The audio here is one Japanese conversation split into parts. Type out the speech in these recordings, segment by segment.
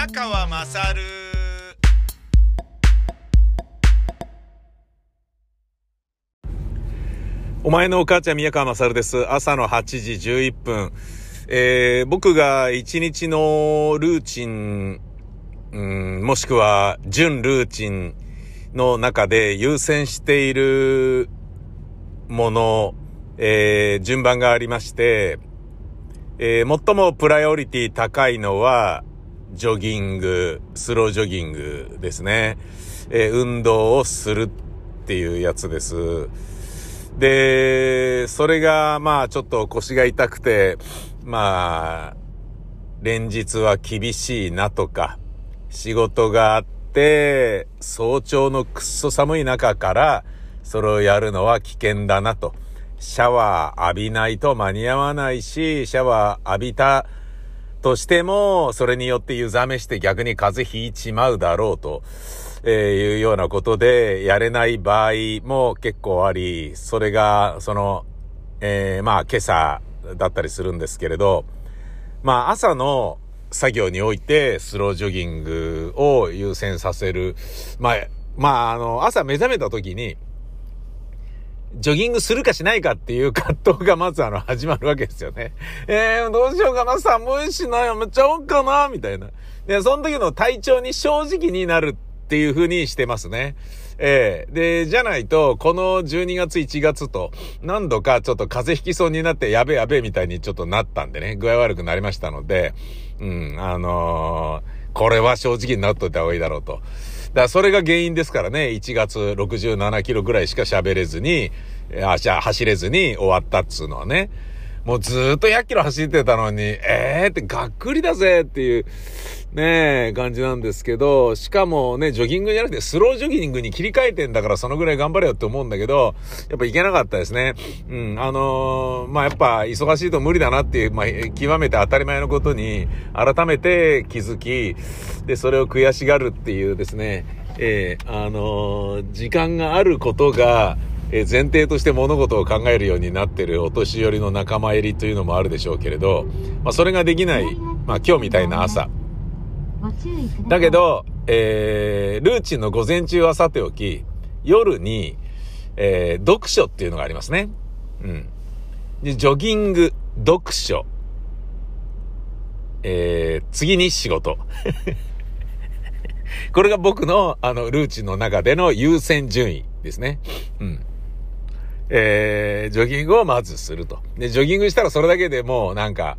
宮川まさるお前のお母ちゃん宮川まさるです。朝の8時11分。えー、僕が一日のルーチン、うん、もしくは準ルーチンの中で優先しているもの、えー、順番がありまして、えー、最もプライオリティ高いのは、ジョギング、スロージョギングですね。えー、運動をするっていうやつです。で、それが、まあ、ちょっと腰が痛くて、まあ、連日は厳しいなとか、仕事があって、早朝のくっそ寒い中から、それをやるのは危険だなと。シャワー浴びないと間に合わないし、シャワー浴びたとしても、それによって湯冷めして逆に風邪ひいちまうだろうと。えいうようなことで、やれない場合も結構あり、それが、その、えーまあ今朝だったりするんですけれど、まあ朝の作業においてスロージョギングを優先させる。まあ、まああの、朝目覚めた時に、ジョギングするかしないかっていう葛藤がまずあの始まるわけですよね。えー、どうしようかな、寒いしな、やめちゃおうかな、みたいな。で、その時の体調に正直になるっていう風にしてますね。ええで、じゃないと、この12月1月と、何度かちょっと風邪ひきそうになって、やべやべみたいにちょっとなったんでね、具合悪くなりましたので、うん、あのーこれは正直になっといた方がいいだろうと。だからそれが原因ですからね、1月67キロぐらいしか喋れずに、あ、じゃあ走れずに終わったっつうのはね。もうずっと100キロ走ってたのに、えーってがっくりだぜっていう、ねえ、感じなんですけど、しかもね、ジョギングじゃなくてスロージョギングに切り替えてんだからそのぐらい頑張れよって思うんだけど、やっぱいけなかったですね。うん、あのーまあ、やっぱ忙しいと無理だなっていう、まあ、極めて当たり前のことに改めて気づき、で、それを悔しがるっていうですね、えーあのー時間があることが、え前提として物事を考えるようになってるお年寄りの仲間入りというのもあるでしょうけれど、まあ、それができない、まあ、今日みたいな朝。だけ、ど、えー、ルーチンの午前中はさておき、夜に、えー、読書っていうのがありますね。うん。で、ジョギング、読書、えー、次に仕事。これが僕の、あの、ルーチンの中での優先順位ですね。うん。えー、ジョギングをまずすると。で、ジョギングしたらそれだけでもうなんか、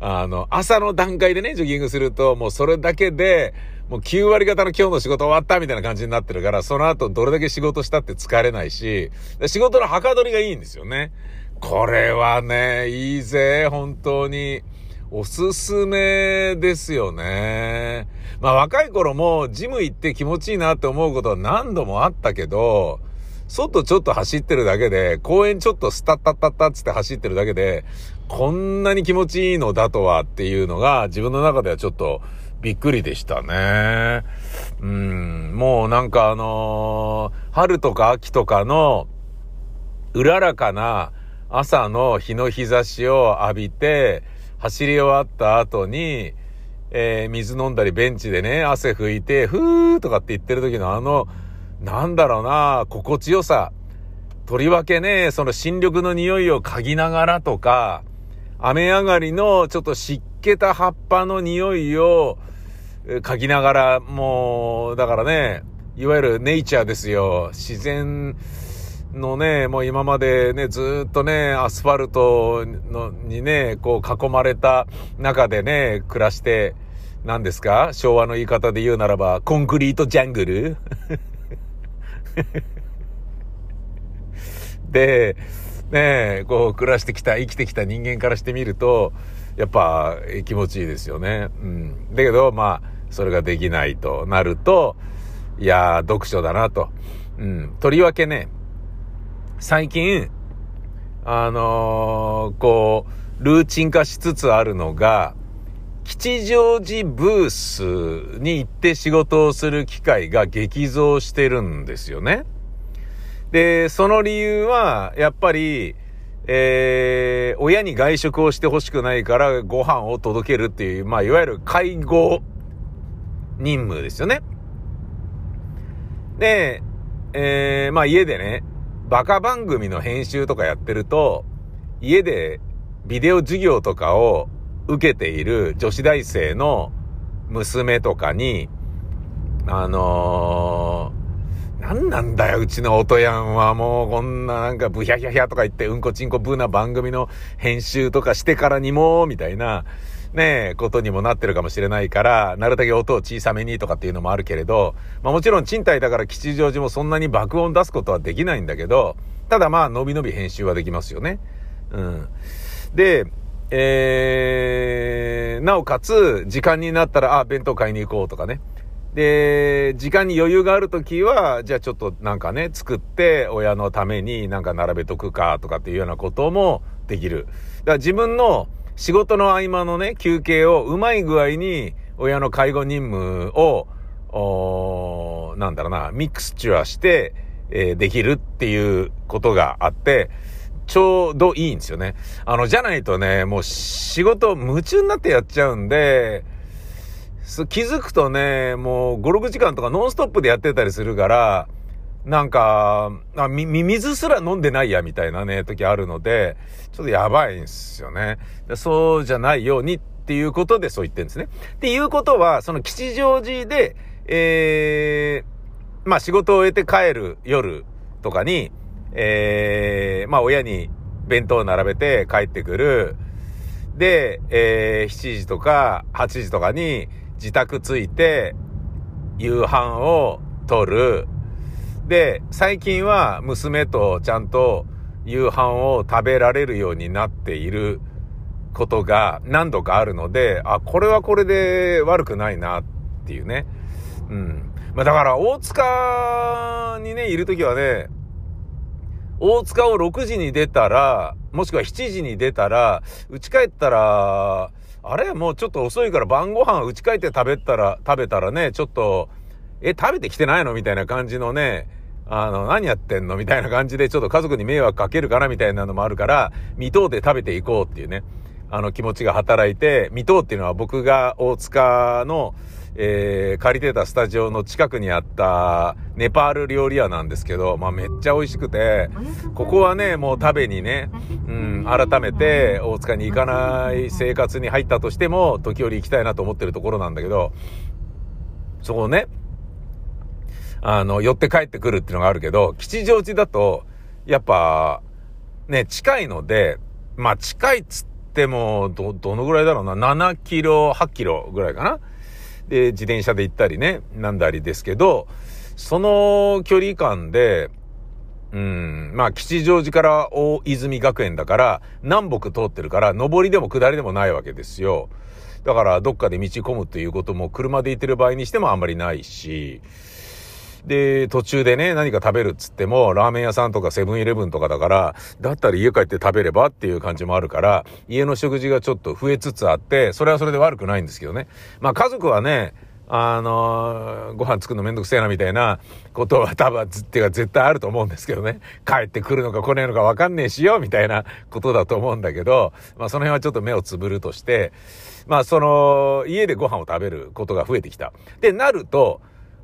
あの、朝の段階でね、ジョギングすると、もうそれだけで、もう9割方の今日の仕事終わったみたいな感じになってるから、その後どれだけ仕事したって疲れないし、仕事のはかどりがいいんですよね。これはね、いいぜ、本当に。おすすめですよね。まあ若い頃もジム行って気持ちいいなって思うことは何度もあったけど、外ちょっと走ってるだけで、公園ちょっとスタッタッタッタッつって走ってるだけで、こんなに気持ちいいのだとはっていうのが自分の中ではちょっとびっくりでしたね。うん、もうなんかあのー春とか秋とかのうららかな朝の日の日差しを浴びて、走り終わった後に、えー水飲んだりベンチでね、汗拭いて、ふーとかって言ってる時のあの、なんだろうな、心地よさ。とりわけね、その新緑の匂いを嗅ぎながらとか、雨上がりのちょっと湿気た葉っぱの匂いを嗅ぎながら、もう、だからね、いわゆるネイチャーですよ。自然のね、もう今までね、ずっとね、アスファルトのにね、こう囲まれた中でね、暮らして、何ですか？昭和の言い方で言うならば、コンクリートジャングル？で、ねえ、こう暮らしてきた、生きてきた人間からしてみると、やっぱ気持ちいいですよね。うん。だけど、まあ、それができないとなると、いや、読書だなと。うん。とりわけね、最近、あのーこう、ルーチン化しつつあるのが、吉祥寺ブースに行って仕事をする機会が激増してるんですよね。で、その理由は、やっぱり、えー、親に外食をしてほしくないからご飯を届けるっていう、まあ、いわゆる介護任務ですよね。で、えー、まあ家でね、バカ番組の編集とかやってると、家でビデオ授業とかを受けている女子大生の娘とかに、あのー、何なんだよ、うちの音やんはもうこんななんかブヒャヒャヒャとか言ってうんこちんこブーな番組の編集とかしてからにも、みたいな、ねえ、ことにもなってるかもしれないから、なるだけ音を小さめにとかっていうのもあるけれど、まあもちろん賃貸だから吉祥寺もそんなに爆音出すことはできないんだけど、ただまあ、のびのび編集はできますよね。うん。で、えー、なおかつ、時間になったら、あ、弁当買いに行こうとかね。で、時間に余裕があるときは、じゃあちょっとなんかね、作って親のためになんか並べとくかとかっていうようなこともできる。だから自分の仕事の合間のね、休憩をうまい具合に親の介護任務を、おなんだろうな、ミクスチュアして、えー、できるっていうことがあって、ちょうどいいんですよね。あの、じゃないとね、もう仕事夢中になってやっちゃうんで、気づくとね、もう5、6時間とかノンストップでやってたりするから、なんか、あ、み、水すら飲んでないや、みたいなね、時あるので、ちょっとやばいんですよね。そうじゃないようにっていうことでそう言ってるんですね。っていうことは、その吉祥寺で、えー、まあ仕事を終えて帰る夜とかに、えー、まあ親に弁当を並べて帰ってくる。で、えー、7時とか8時とかに自宅着いて、夕飯を取る。で、最近は娘とちゃんと夕飯を食べられるようになっていることが何度かあるので、あ、これはこれで悪くないなっていうね。うん。まあだから大塚にね、いるときはね、大塚を6時に出たら、もしくは7時に出たら、家帰ったら、あれ？もうちょっと遅いから晩ご飯家帰って食べたら、食べたらね、ちょっと、え、食べてきてないの？みたいな感じのね、あの、何やってんの？みたいな感じで、ちょっと家族に迷惑かけるかな？みたいなのもあるから、未踏で食べていこうっていうね、あの気持ちが働いて、未踏っていうのは僕が大塚の、えー、借りてたスタジオの近くにあったネパール料理屋なんですけど、まあめっちゃ美味しくて、ここはね、もう食べにね、うん、改めて大塚に行かない生活に入ったとしても、時折行きたいなと思ってるところなんだけど、そこね、あの、寄って帰ってくるっていうのがあるけど、吉祥寺だと、やっぱ、ね、近いので、まあ近いっつっても、ど、どのぐらいだろうな、7キロ、8キロぐらいかな。で、自転車で行ったりね、なんだりですけど、その距離感で、うん、まあ、吉祥寺から大泉学園だから、南北通ってるから、上りでも下りでもないわけですよ。だから、どっかで道込むということも、車で行ってる場合にしてもあんまりないし、で、途中でね、何か食べるっつっても、ラーメン屋さんとかセブンイレブンとかだから、だったら家帰って食べればっていう感じもあるから、家の食事がちょっと増えつつあって、それはそれで悪くないんですけどね。まあ家族はね、あのー、ご飯作るのめんどくせえなみたいなことは多分、っていうか絶対あると思うんですけどね。帰ってくるのか来ねえのかわかんねえしよ、みたいなことだと思うんだけど、まあその辺はちょっと目をつぶるとして、まあその、家でご飯を食べることが増えてきた。で、なると、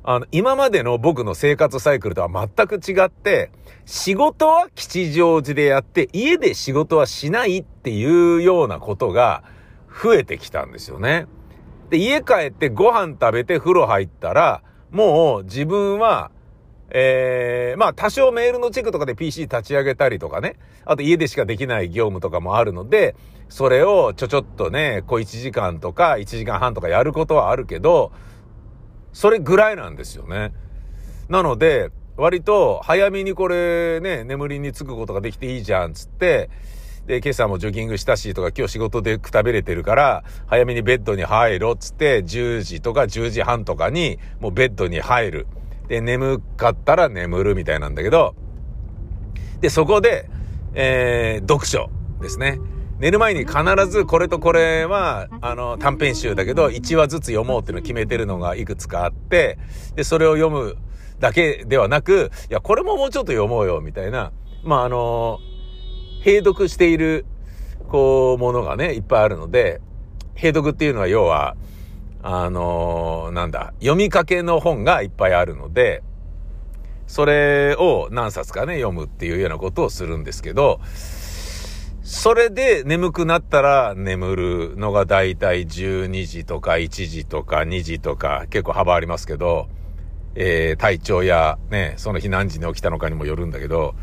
あの、今までの僕の生活サイクルとは全く違って、仕事は吉祥寺でやって、家で仕事はしないっていうようなことが増えてきたんですよね。で、家帰ってご飯食べて風呂入ったら、もう自分は、えー、まあ多少メールのチェックとかで PC 立ち上げたりとかね、あと家でしかできない業務とかもあるので、それをちょちょっとね、小1時間とか1時間半とかやることはあるけど、それぐらいなんですよね。なので、割と早めにこれね、眠りにつくことができていいじゃん、つって、で、今朝もジョギングしたしとか、今日仕事で食べれてるから、早めにベッドに入ろうっ、つって、10時とか10時半とかに、もうベッドに入る。で、眠かったら眠るみたいなんだけど、で、そこで、えー、読書ですね。寝る前に必ずこれとこれは、あの、短編集だけど、1話ずつ読もうっていうのを決めてるのがいくつかあって、で、それを読むだけではなく、いや、これももうちょっと読もうよ、みたいな、まあ、あの、閉読している、こう、ものがね、いっぱいあるので、閉読っていうのは要は、あの、なんだ、読みかけの本がいっぱいあるので、それを何冊かね、読むっていうようなことをするんですけど、それで眠くなったら眠るのがだいたい12時とか1時とか2時とか結構幅ありますけど、えー、体調やね、その日何時に起きたのかにもよるんだけど、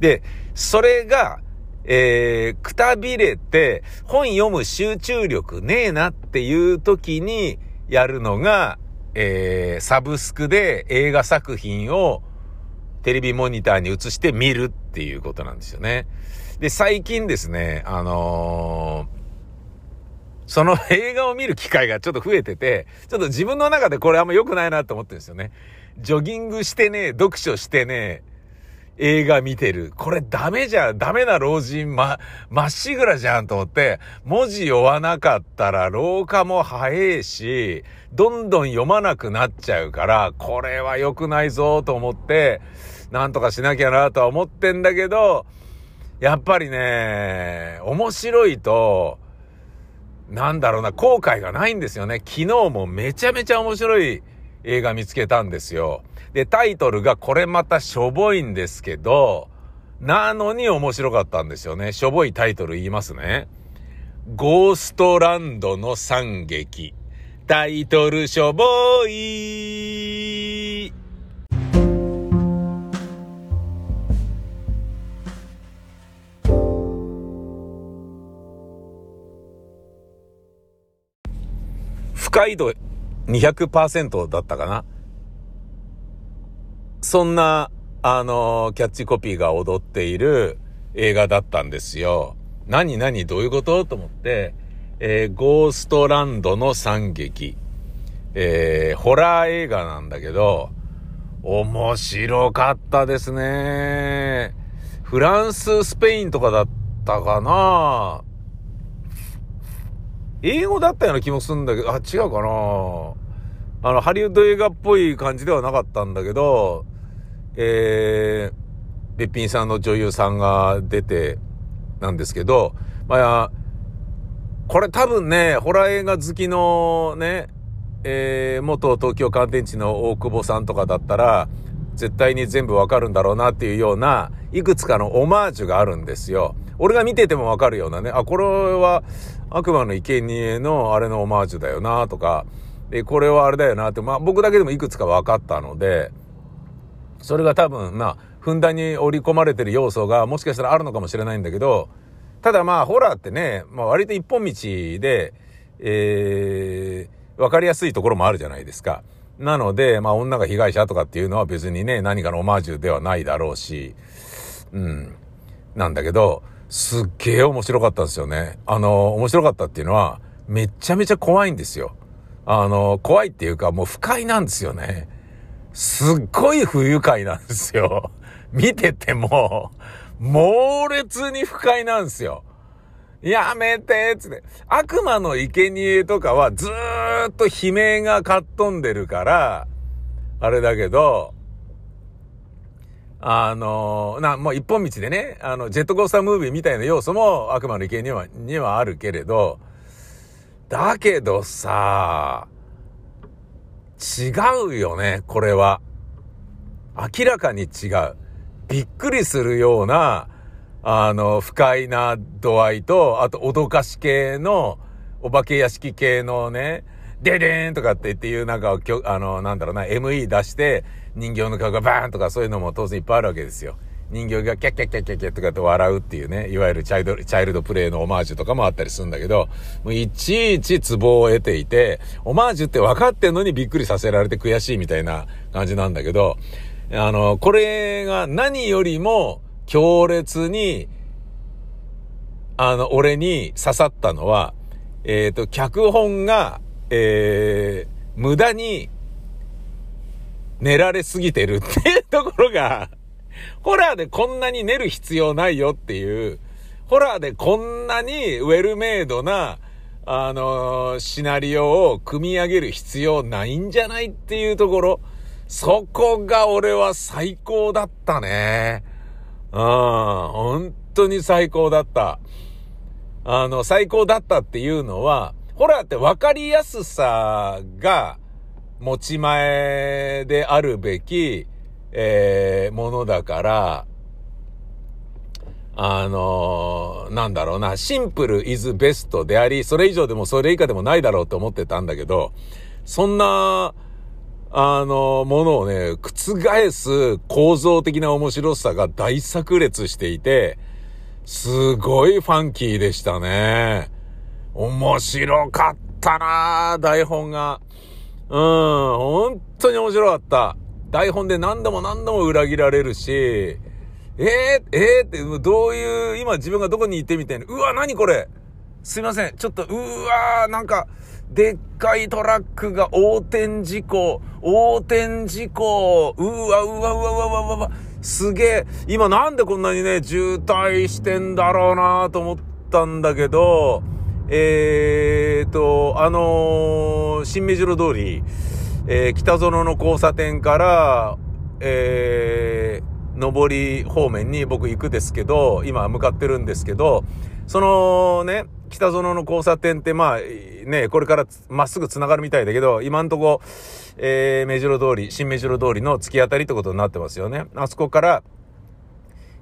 で、それが、えー、くたびれて本読む集中力ねえなっていう時にやるのが、えー、サブスクで映画作品をテレビモニターに映して見るっていうことなんですよね。で、最近ですね、あのー、その映画を見る機会がちょっと増えてて、ちょっと自分の中でこれあんま良くないなと思ってるんですよね。ジョギングしてね、読書してね、映画見てる。これダメじゃん。ダメな老人ま、まっしぐらじゃんと思って、文字読わなかったら廊下も早いし、どんどん読まなくなっちゃうから、これは良くないぞと思って、なんとかしなきゃなとは思ってんだけど、やっぱりね、面白いと、なんだろうな、後悔がないんですよね。昨日もめちゃめちゃ面白い映画見つけたんですよ。で、タイトルがこれまたしょぼいんですけど、なのに面白かったんですよね。しょぼいタイトル言いますね。ゴーストランドの惨劇。タイトルしょぼい。快度200%だったかな。そんな、あの、キャッチコピーが踊っている映画だったんですよ。何何？どういうこと？と思って、えー、ゴーストランドの惨劇。えー、ホラー映画なんだけど、面白かったですね。フランス、スペインとかだったかな英語だったような気もするんだけど、あ、違うかなあの、ハリウッド映画っぽい感じではなかったんだけど、えー、べっぴんさんの女優さんが出て、なんですけど、まあ、これ多分ね、ホラー映画好きのね、えー、元東京乾電池の大久保さんとかだったら、絶対に全部わかるんだろうなっていうような、いくつかのオマージュがあるんですよ。俺が見ててもわかるようなね、あ、これは悪魔の生贄のあれのオマージュだよなとか、で、これはあれだよなって、まあ僕だけでもいくつか分かったので、それが多分、まあ、ふんだんに織り込まれてる要素がもしかしたらあるのかもしれないんだけど、ただまあ、ホラーってね、まあ割と一本道で、えー、わかりやすいところもあるじゃないですか。なので、まあ女が被害者とかっていうのは別にね、何かのオマージュではないだろうし、うん。なんだけど、すっげえ面白かったんですよね。あの、面白かったっていうのは、めちゃめちゃ怖いんですよ。あの、怖いっていうかもう不快なんですよね。すっごい不愉快なんですよ。見てても、猛烈に不快なんですよ。やめてつって。悪魔の生贄とかはずーっと悲鳴がかっ飛んでるから、あれだけど、あの、な、もう一本道でね、あの、ジェットコースタームービーみたいな要素も悪魔の生贄には、にはあるけれど、だけどさ、違うよね、これは。明らかに違う。びっくりするような、あの、不快な度合いと、あと脅かし系の、お化け屋敷系のね、デデーンとかって言っていうなんか、あの、なんだろうな、ME 出して、人形の顔がバーンとかそういうのも当然いっぱいあるわけですよ。人形がキャッキャッキャッキャッキャッとかって笑うっていうね、いわゆるチャイルド、チャイルドプレイのオマージュとかもあったりするんだけど、もういちいちツボを得ていて、オマージュって分かってんのにびっくりさせられて悔しいみたいな感じなんだけど、あの、これが何よりも強烈に、あの、俺に刺さったのは、えっ、ー、と、脚本が、えー、無駄に寝られすぎてるっていうところが、ホラーでこんなに寝る必要ないよっていう、ホラーでこんなにウェルメイドな、あのー、シナリオを組み上げる必要ないんじゃないっていうところ。そこが俺は最高だったね。うん、本当に最高だった。あの、最高だったっていうのは、ホラーって分かりやすさが持ち前であるべき、えー、ものだから、あのー、なんだろうな、シンプルイズベストであり、それ以上でもそれ以下でもないだろうと思ってたんだけど、そんな、あの、ものをね、覆す構造的な面白さが大炸裂していて、すごいファンキーでしたね。面白かったな台本が。うん、本当に面白かった。台本で何度も何度も裏切られるし、えー、えー、って、どういう、今自分がどこに行ってみたいな。うわ、何これすいません。ちょっと、うわなんか、でっかいトラックが横転事故、横転事故、うわ、うわ、うわ、うわ、うわ、うわ、すげえ、今なんでこんなにね、渋滞してんだろうなと思ったんだけど、えーと、あのー、新目白通り、えー、北園の交差点から、えー、上り方面に僕行くですけど、今向かってるんですけど、そのね、北園の交差点ってまあ、ね、これからまっすぐ繋がるみたいだけど、今んとこ、えー、目白通り、新目白通りの突き当たりってことになってますよね。あそこから、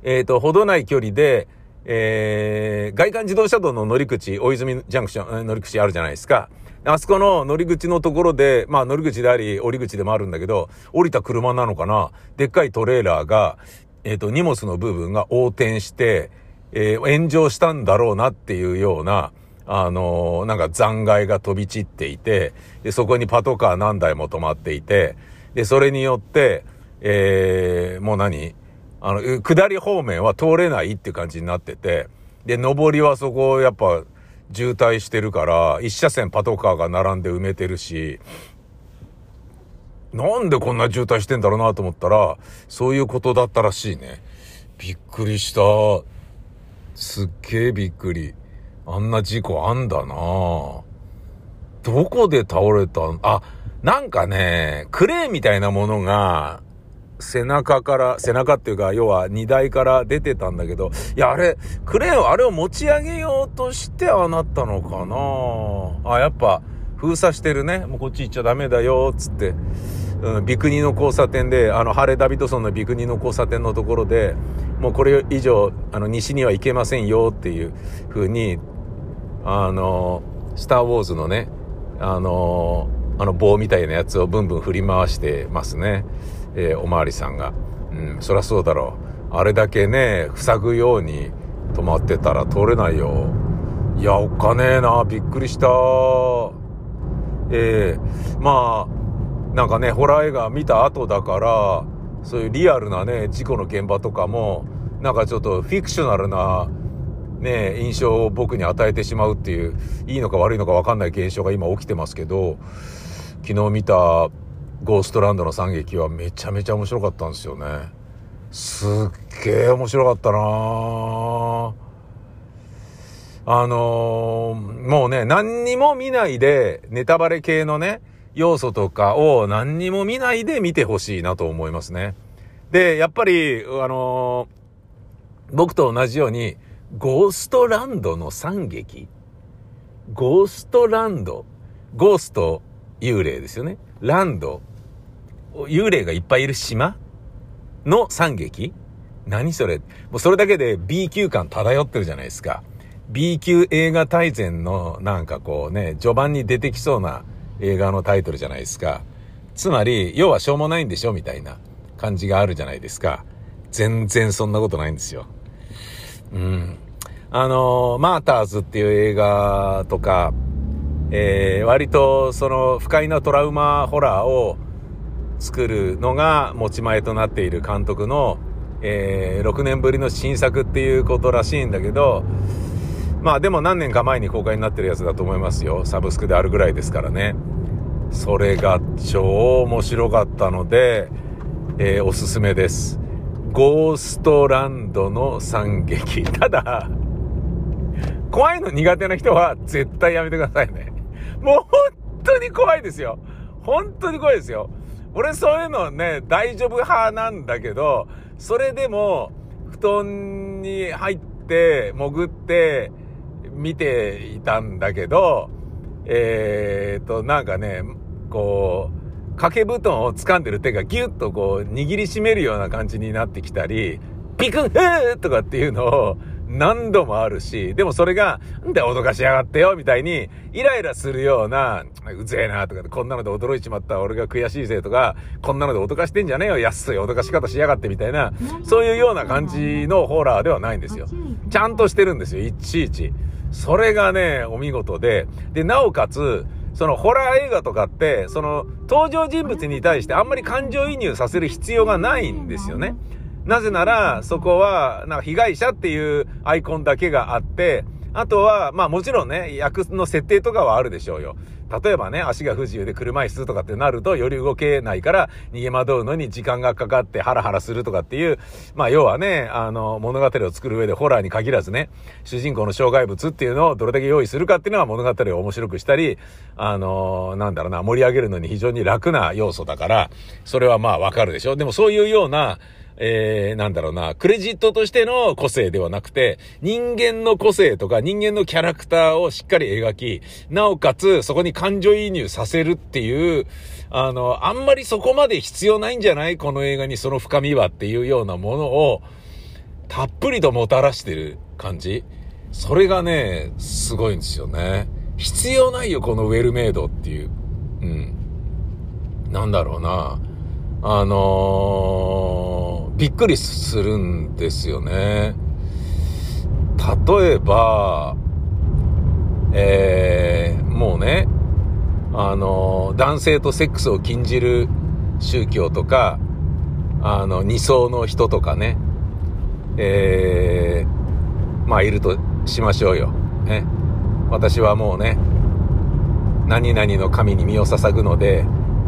えっ、ー、と、ほどない距離で、えー、外環自動車道の乗り口、大泉ジャンクション、乗り口あるじゃないですか。あそこの乗り口のところで、まあ乗り口であり、降り口でもあるんだけど、降りた車なのかなでっかいトレーラーが、えっ、ー、と、荷物の部分が横転して、えー、炎上したんだろうなっていうような、あのー、なんか残骸が飛び散っていて、で、そこにパトカー何台も止まっていて、で、それによって、えー、もう何？あの、下り方面は通れないって感じになってて、で、上りはそこやっぱ渋滞してるから、一車線パトカーが並んで埋めてるし、なんでこんな渋滞してんだろうなと思ったら、そういうことだったらしいね。びっくりした。すっげえびっくり。あんな事故あんだなどこで倒れたあ、なんかね、クレーンみたいなものが、背中から、背中っていうか、要は荷台から出てたんだけど、いや、あれ、クレーンあれを持ち上げようとしてああなったのかな？あ、やっぱ、封鎖してるね。もうこっち行っちゃダメだよ、つって。うん、ビクニの交差点で、あの、ハレ・ダビッドソンのビクニの交差点のところで、もうこれ以上、あの、西には行けませんよっていう風に、あの、スター・ウォーズのね、あの、あの棒みたいなやつをブンブン振り回してますね。えー、おまわりさんが。うん、そりゃそうだろう。あれだけね、塞ぐように止まってたら通れないよ。いや、おっかねえな、びっくりした。えー、まあ、なんかね、ホラー映画見た後だから、そういうリアルなね、事故の現場とかも、なんかちょっとフィクショナルな、ね、印象を僕に与えてしまうっていう、いいのか悪いのか分かんない現象が今起きてますけど、昨日見たゴーストランドの惨劇はめちゃめちゃ面白かったんですよね。すっげえ面白かったなあのー、もうね、何にも見ないで、ネタバレ系のね、要素とかを何にも見ないで見てほしいなと思いますね。で、やっぱり、あのー、僕と同じように、ゴーストランドの惨劇ゴーストランド。ゴースト、幽霊ですよね。ランド、幽霊がいっぱいいる島？の惨劇何それ？もうそれだけで B 級感漂ってるじゃないですか。B 級映画大全のなんかこうね、序盤に出てきそうな映画のタイトルじゃないですか。つまり、要はしょうもないんでしょみたいな感じがあるじゃないですか。全然そんなことないんですよ。うん。あの、マーターズっていう映画とか、えー、割とその不快なトラウマホラーを作るのが持ち前となっている監督の、えー、6年ぶりの新作っていうことらしいんだけど、まあでも何年か前に公開になってるやつだと思いますよ。サブスクであるぐらいですからね。それが超面白かったので、えー、おすすめです。ゴーストランドの惨劇。ただ、怖いの苦手な人は絶対やめてくださいね。もう本当に怖いですよ。本当に怖いですよ。俺そういうのね、大丈夫派なんだけど、それでも、布団に入って、潜って、見ていたんだけど、えー、と、なんかね、こう、掛け布団を掴んでる手がギュッとこう、握りしめるような感じになってきたり、ピクン、へーとかっていうのを、何度もあるし、でもそれが、んで脅かしやがってよ、みたいに、イライラするような、うぜえな、とか、こんなので驚いちまった俺が悔しいぜ、とか、こんなので脅かしてんじゃねえよ、安い脅かし方しやがって、みたいな、そういうような感じのホラーではないんですよ。ちゃんとしてるんですよ、いちいち。それがね、お見事で、で、なおかつ、そのホラー映画とかって、その登場人物に対してあんまり感情移入させる必要がないんですよね。なぜなら、そこは、なんか被害者っていうアイコンだけがあって、あとは、まあもちろんね、役の設定とかはあるでしょうよ。例えばね、足が不自由で車椅子とかってなると、より動けないから逃げ惑うのに時間がかかってハラハラするとかっていう、まあ要はね、あの、物語を作る上でホラーに限らずね、主人公の障害物っていうのをどれだけ用意するかっていうのは物語を面白くしたり、あの、なんだろうな、盛り上げるのに非常に楽な要素だから、それはまあわかるでしょ。でもそういうような、えー、なんだろうな、クレジットとしての個性ではなくて、人間の個性とか人間のキャラクターをしっかり描き、なおかつそこに感情移入させるっていう、あの、あんまりそこまで必要ないんじゃない？この映画にその深みはっていうようなものを、たっぷりともたらしてる感じ。それがね、すごいんですよね。必要ないよ、このウェルメイドっていう。うん。なんだろうな。あのー、びっくりするんですよね。例えば、えー、もうね、あの、男性とセックスを禁じる宗教とか、あの、二層の人とかね、えー、まあ、いるとしましょうよ。ね。私はもうね、何々の神に身を捧ぐので、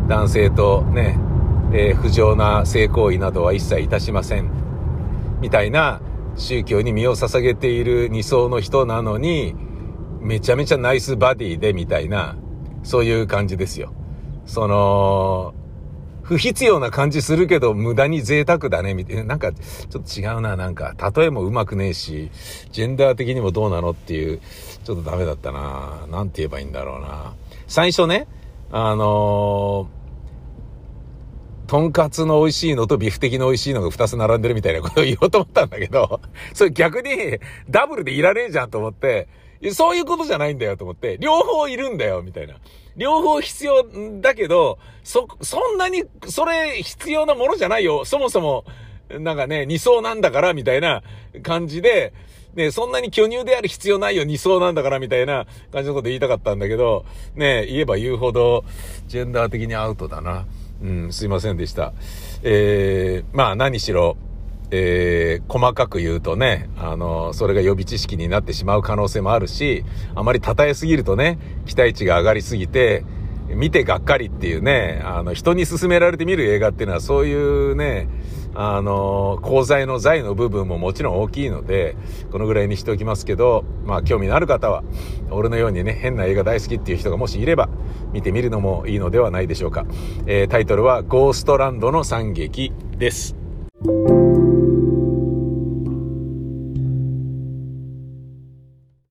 男性とね、えー、不浄な性行為などは一切いたしません。みたいな宗教に身を捧げている二層の人なのに、めちゃめちゃナイスバディでみたいな、そういう感じですよ。その、不必要な感じするけど無駄に贅沢だね、みたいな。なんか、ちょっと違うな、なんか、例えもうまくねえし、ジェンダー的にもどうなのっていう、ちょっとダメだったな。なんて言えばいいんだろうな。最初ね、あのーとんかつの美味しいのとビフテキの美味しいのが2つ並んでるみたいなことを言おうと思ったんだけど、それ逆にダブルでいらねえじゃんと思って、そういうことじゃないんだよと思って、両方いるんだよ、みたいな。両方必要だけど、そ、そんなに、それ必要なものじゃないよ。そもそも、なんかね、二層なんだから、みたいな感じで、ね、そんなに巨乳である必要ないよ、二層なんだから、みたいな感じのこと言いたかったんだけど、ね、言えば言うほど、ジェンダー的にアウトだな。うん、すいませんでした。えー、まあ何しろ、えー、細かく言うとね、あの、それが予備知識になってしまう可能性もあるし、あまり称えすぎるとね、期待値が上がりすぎて、見てがっかりっていうね、あの、人に勧められて見る映画っていうのはそういうね、あの、鋼材の材の部分ももちろん大きいので、このぐらいにしておきますけど、まあ興味のある方は、俺のようにね、変な映画大好きっていう人がもしいれば、見てみるのもいいのではないでしょうか。えー、タイトルは、ゴーストランドの惨劇です。